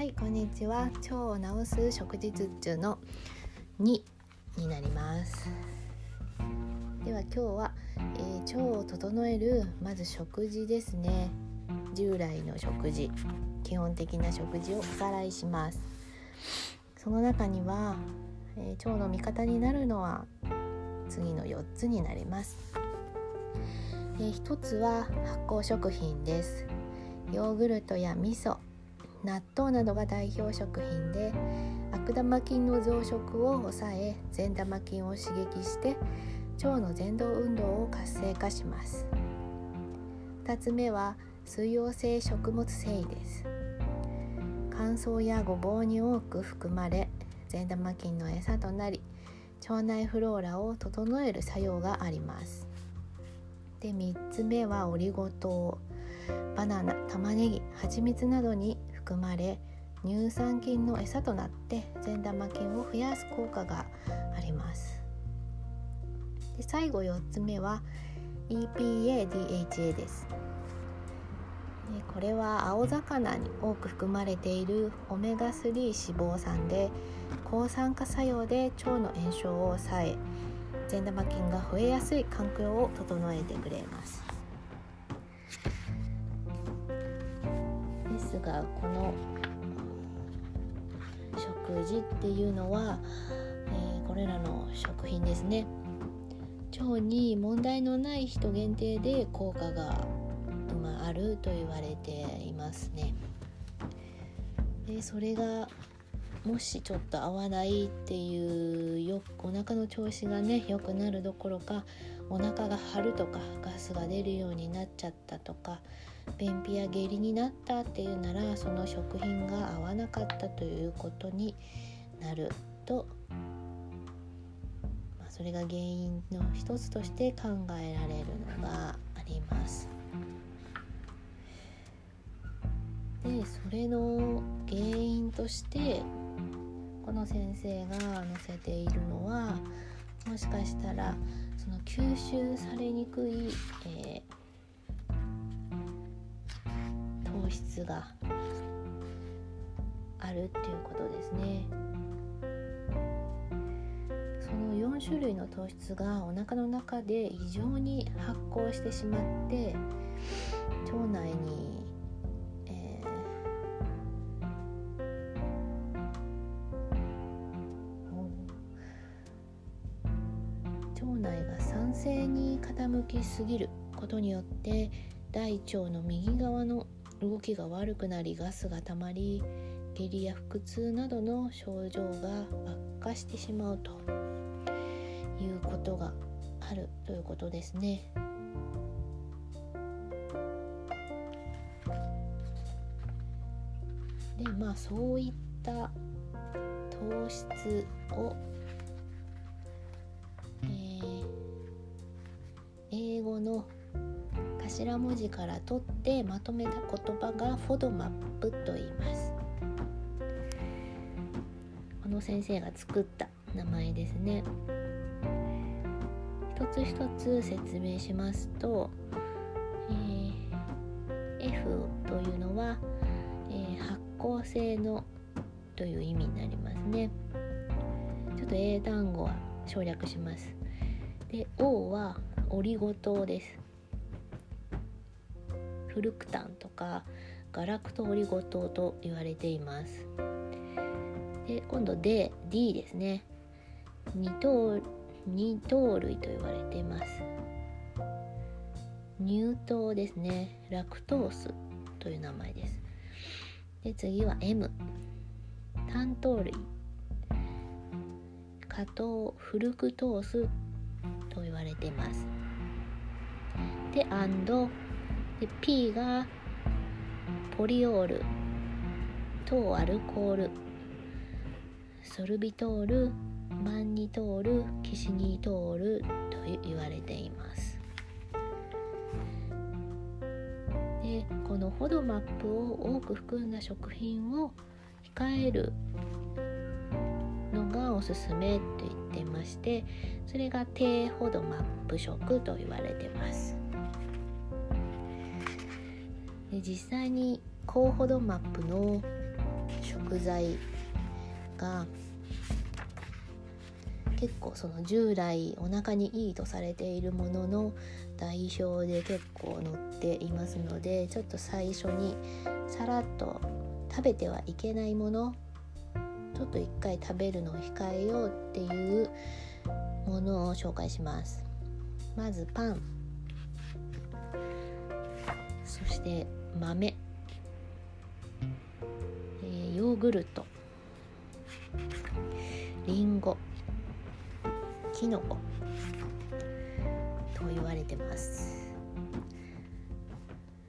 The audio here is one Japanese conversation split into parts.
はいこんにちは。腸を治す食事術中の2になります。では今日は、えー、腸を整えるまず食事ですね。従来の食事基本的な食事をおさらいします。その中には、えー、腸の味方になるのは次の4つになります、えー、1つは発酵食品です。ヨーグルトや味噌納豆などが代表食品で悪玉菌の増殖を抑え善玉菌を刺激して腸の蠕動運動を活性化します。2つ目は水溶性食物繊維です。乾燥やごぼうに多く含まれ善玉菌の餌となり腸内フローラを整える作用があります。で3つ目はオリゴ糖。バナナ玉ねぎ蜂蜜などに含まれ乳酸菌の餌となって善玉菌を増やす効果があります。で最後4つ目は EPA-DHA です。これは青魚に多く含まれているオメガ3脂肪酸で抗酸化作用で腸の炎症を抑え善玉菌が増えやすい環境を整えてくれます。ですがこの食事っていうのは、えー、これらの食品ですね。腸に問題のない人限定で効果が、まあ、あると言われていますね。でそれがもしちょっと合わないっていうよお腹の調子がね良くなるどころかお腹が張るとかガスが出るようになっちゃったとか便秘や下痢になったっていうならその食品が合わなかったということになると、まあ、それが原因の一つとして考えられるのがあります。でそれの原因としてこの先生が載せているのはもしかしたらその吸収されにくい、えー質があるっていうことですね。その4種類の糖質がお腹の中で異常に発酵してしまって腸内ー、腸内が酸性に傾きすぎることによって大腸の右側の動きが悪くなりガスがたまり下痢や腹痛などの症状が悪化してしまうということがあるということですね。でまあそういった糖質を、英語の頭文字から取ってまとめた言葉がフォドマップと言います。この先生が作った名前ですね。一つ一つ説明しますと、えー、F というのは、えー、発酵性のという意味になりますね。ちょっと英単語は省略します。で O はオリゴ糖です。フルクタンとかガラクトオリゴ糖と言われています。で今度で D ですね。二糖二糖類と言われています。乳糖ですね。ラクトースという名前です。で次は M 単糖類。加糖フルクトースと言われてます。で and で P がポリオール。糖アルコール。ソルビトール。マンニトール。キシニトール。と言われています。でこのホドマップを多く含んだ食品を控えるがおすすめと言ってましてそれが低ホドマップ食と言われてます。で実際に高ホドマップの食材が結構その従来お腹にいいとされているものの代表で結構載っていますのでちょっと最初にさらっと食べてはいけないものちょっと一回食べるのを控えようっていうものを紹介します。まずパン。そして豆、えー、ヨーグルト。りんごキノコ。と言われてます。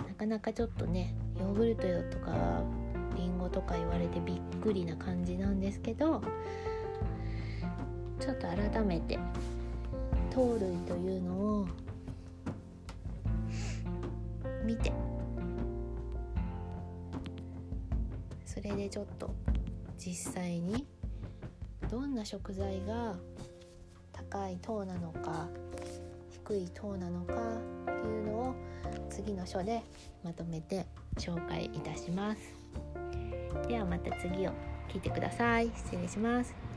なかなかちょっとねヨーグルトとかとか言われてびっくりな感じなんですけどちょっと改めて糖類というのを見てそれでちょっと実際にどんな食材が高い糖なのか低い糖なのかっていうのを次の書でまとめて紹介いたします。ではまた次を聞いてください。失礼します。